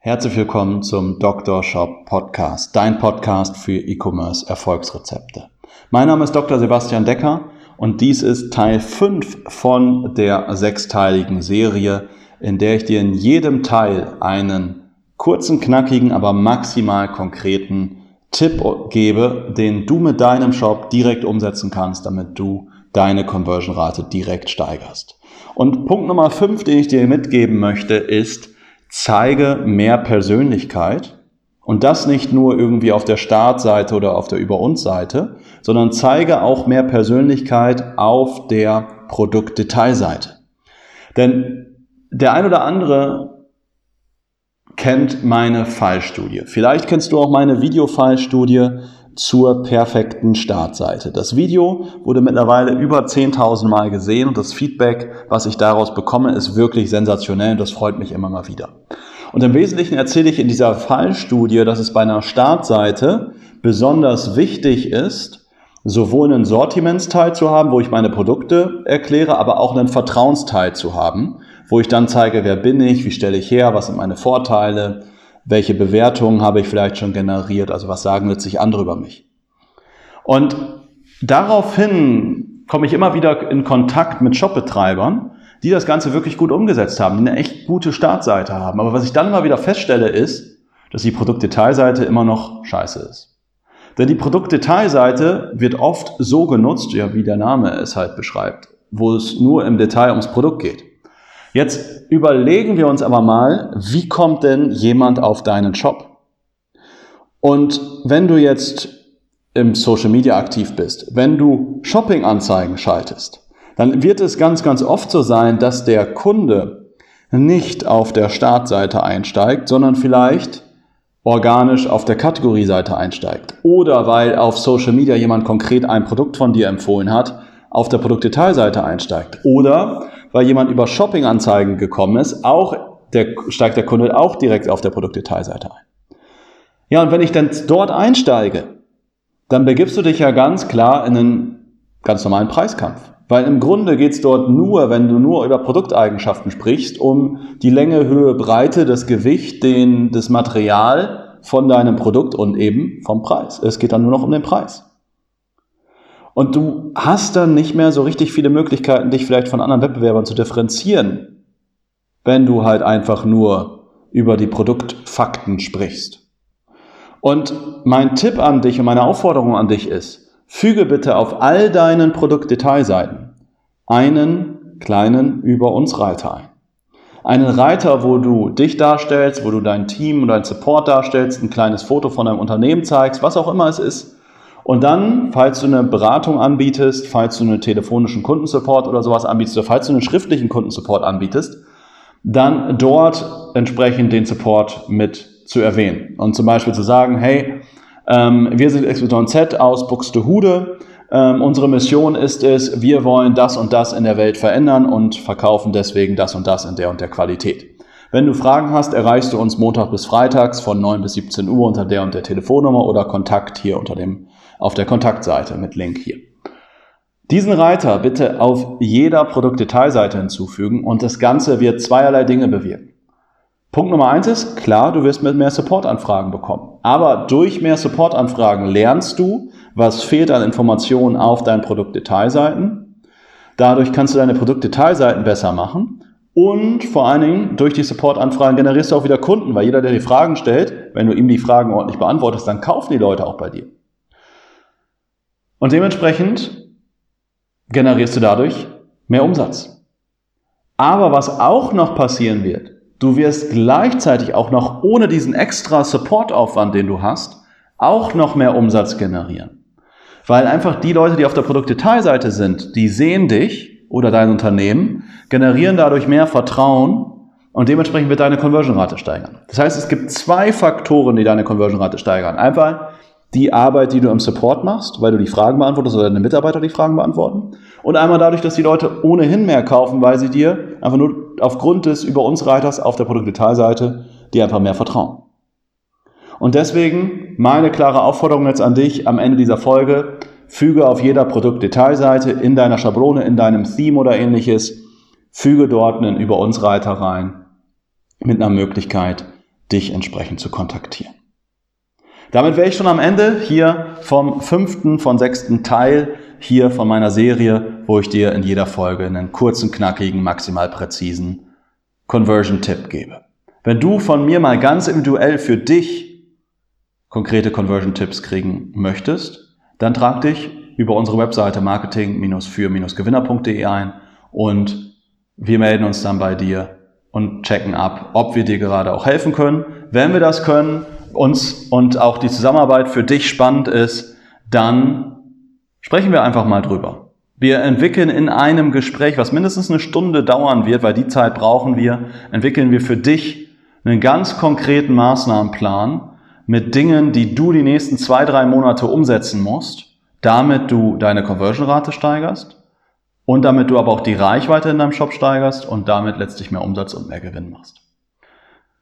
Herzlich willkommen zum Dr. Shop Podcast, dein Podcast für E-Commerce Erfolgsrezepte. Mein Name ist Dr. Sebastian Decker und dies ist Teil 5 von der sechsteiligen Serie, in der ich dir in jedem Teil einen kurzen, knackigen, aber maximal konkreten Tipp gebe, den du mit deinem Shop direkt umsetzen kannst, damit du deine Conversion-Rate direkt steigerst. Und Punkt Nummer 5, den ich dir mitgeben möchte, ist, zeige mehr Persönlichkeit und das nicht nur irgendwie auf der Startseite oder auf der Über uns Seite, sondern zeige auch mehr Persönlichkeit auf der Produktdetailseite. Denn der ein oder andere kennt meine Fallstudie. Vielleicht kennst du auch meine Videofallstudie zur perfekten Startseite. Das Video wurde mittlerweile über 10.000 Mal gesehen und das Feedback, was ich daraus bekomme, ist wirklich sensationell und das freut mich immer mal wieder. Und im Wesentlichen erzähle ich in dieser Fallstudie, dass es bei einer Startseite besonders wichtig ist, sowohl einen Sortimentsteil zu haben, wo ich meine Produkte erkläre, aber auch einen Vertrauensteil zu haben, wo ich dann zeige, wer bin ich, wie stelle ich her, was sind meine Vorteile, welche Bewertungen habe ich vielleicht schon generiert, also was sagen letztlich andere über mich. Und daraufhin komme ich immer wieder in Kontakt mit Shopbetreibern, die das Ganze wirklich gut umgesetzt haben, die eine echt gute Startseite haben. Aber was ich dann immer wieder feststelle, ist, dass die Produktdetailseite immer noch scheiße ist. Denn die Produktdetailseite wird oft so genutzt, ja, wie der Name es halt beschreibt, wo es nur im Detail ums Produkt geht. Jetzt überlegen wir uns aber mal, wie kommt denn jemand auf deinen Shop? Und wenn du jetzt im Social Media aktiv bist, wenn du Shopping-Anzeigen schaltest, dann wird es ganz, ganz oft so sein, dass der Kunde nicht auf der Startseite einsteigt, sondern vielleicht organisch auf der Kategorieseite einsteigt. Oder weil auf Social Media jemand konkret ein Produkt von dir empfohlen hat, auf der Produktdetailseite einsteigt. Oder weil jemand über Shopping-Anzeigen gekommen ist, auch der, steigt der Kunde auch direkt auf der Produktdetailseite ein. Ja, und wenn ich dann dort einsteige, dann begibst du dich ja ganz klar in einen ganz normalen Preiskampf. Weil im Grunde geht es dort nur, wenn du nur über Produkteigenschaften sprichst, um die Länge, Höhe, Breite, das Gewicht, den, das Material von deinem Produkt und eben vom Preis. Es geht dann nur noch um den Preis. Und du hast dann nicht mehr so richtig viele Möglichkeiten, dich vielleicht von anderen Wettbewerbern zu differenzieren, wenn du halt einfach nur über die Produktfakten sprichst. Und mein Tipp an dich und meine Aufforderung an dich ist, füge bitte auf all deinen Produktdetailseiten einen kleinen Über uns Reiter ein. Einen Reiter, wo du dich darstellst, wo du dein Team und dein Support darstellst, ein kleines Foto von deinem Unternehmen zeigst, was auch immer es ist, und dann, falls du eine Beratung anbietest, falls du einen telefonischen Kundensupport oder sowas anbietest, oder falls du einen schriftlichen Kundensupport anbietest, dann dort entsprechend den Support mit zu erwähnen. Und zum Beispiel zu sagen, hey, ähm, wir sind XYZ aus Buxtehude. Ähm, unsere Mission ist es, wir wollen das und das in der Welt verändern und verkaufen deswegen das und das in der und der Qualität. Wenn du Fragen hast, erreichst du uns Montag bis Freitags von 9 bis 17 Uhr unter der und der Telefonnummer oder Kontakt hier unter dem auf der Kontaktseite mit Link hier. Diesen Reiter bitte auf jeder Produktdetailseite hinzufügen und das Ganze wird zweierlei Dinge bewirken. Punkt Nummer eins ist, klar, du wirst mit mehr Supportanfragen bekommen. Aber durch mehr Supportanfragen lernst du, was fehlt an Informationen auf deinen Produktdetailseiten. Dadurch kannst du deine Produktdetailseiten besser machen. Und vor allen Dingen durch die Supportanfragen generierst du auch wieder Kunden, weil jeder, der die Fragen stellt, wenn du ihm die Fragen ordentlich beantwortest, dann kaufen die Leute auch bei dir. Und dementsprechend generierst du dadurch mehr Umsatz. Aber was auch noch passieren wird, du wirst gleichzeitig auch noch ohne diesen extra Supportaufwand, den du hast, auch noch mehr Umsatz generieren. Weil einfach die Leute, die auf der Produktdetailseite sind, die sehen dich oder dein Unternehmen, generieren dadurch mehr Vertrauen Und dementsprechend wird deine Conversion-Rate steigern. Das heißt, es gibt zwei Faktoren, die deine Conversion-Rate steigern. Einfach die Arbeit, die du im Support machst, weil du die Fragen beantwortest oder deine Mitarbeiter die Fragen beantworten. Und einmal dadurch, dass die Leute ohnehin mehr kaufen, weil sie dir einfach nur aufgrund des über uns Reiters auf der Produktdetailseite dir einfach mehr vertrauen. Und deswegen meine klare Aufforderung jetzt an dich am Ende dieser Folge, füge auf jeder Produktdetailseite in deiner Schablone, in deinem Theme oder ähnliches, füge dort einen über uns Reiter rein mit einer Möglichkeit, dich entsprechend zu kontaktieren. Damit wäre ich schon am Ende hier vom fünften von sechsten Teil hier von meiner Serie, wo ich dir in jeder Folge einen kurzen, knackigen, maximal präzisen Conversion-Tipp gebe. Wenn du von mir mal ganz individuell für dich konkrete Conversion-Tipps kriegen möchtest, dann trag dich über unsere Webseite marketing-für-gewinner.de ein und wir melden uns dann bei dir und checken ab, ob wir dir gerade auch helfen können. Wenn wir das können, uns und auch die Zusammenarbeit für dich spannend ist, dann sprechen wir einfach mal drüber. Wir entwickeln in einem Gespräch, was mindestens eine Stunde dauern wird, weil die Zeit brauchen wir, entwickeln wir für dich einen ganz konkreten Maßnahmenplan mit Dingen, die du die nächsten zwei, drei Monate umsetzen musst, damit du deine Conversion-Rate steigerst und damit du aber auch die Reichweite in deinem Shop steigerst und damit letztlich mehr Umsatz und mehr Gewinn machst.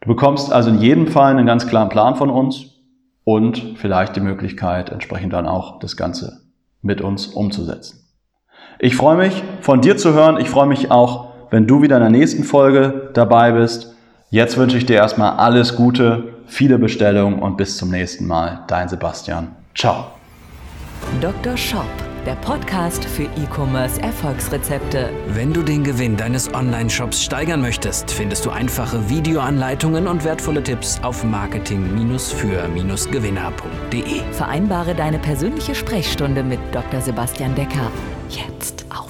Du bekommst also in jedem Fall einen ganz klaren Plan von uns und vielleicht die Möglichkeit, entsprechend dann auch das Ganze mit uns umzusetzen. Ich freue mich, von dir zu hören. Ich freue mich auch, wenn du wieder in der nächsten Folge dabei bist. Jetzt wünsche ich dir erstmal alles Gute, viele Bestellungen und bis zum nächsten Mal. Dein Sebastian. Ciao. Dr. Shop der Podcast für E-Commerce Erfolgsrezepte. Wenn du den Gewinn deines Online-Shops steigern möchtest, findest du einfache Videoanleitungen und wertvolle Tipps auf marketing-für-gewinner.de. Vereinbare deine persönliche Sprechstunde mit Dr. Sebastian Decker jetzt auf